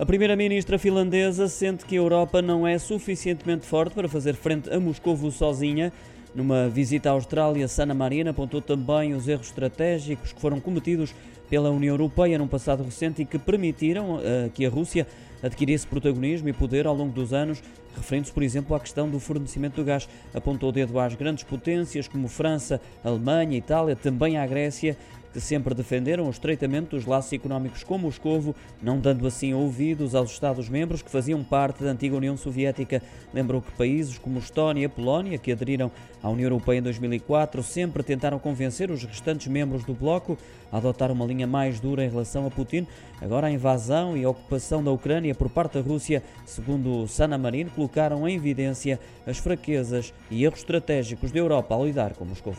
A primeira-ministra finlandesa sente que a Europa não é suficientemente forte para fazer frente a Moscovo sozinha. Numa visita à Austrália, Sana Marina apontou também os erros estratégicos que foram cometidos pela União Europeia num passado recente e que permitiram uh, que a Rússia adquirisse protagonismo e poder ao longo dos anos, referindo-se, por exemplo, à questão do fornecimento do gás. Apontou o dedo às grandes potências como França, Alemanha, Itália, também à Grécia, que sempre defenderam o estreitamento dos laços económicos com Moscovo, não dando assim ouvidos aos Estados-membros que faziam parte da antiga União Soviética. Lembrou que países como Estónia e Polónia, que aderiram à União Europeia em 2004, sempre tentaram convencer os restantes membros do bloco a adotar uma linha mais dura em relação a Putin. Agora a invasão e a ocupação da Ucrânia por parte da Rússia, segundo Sana Marin, colocaram em evidência as fraquezas e erros estratégicos da Europa ao lidar com Moscou.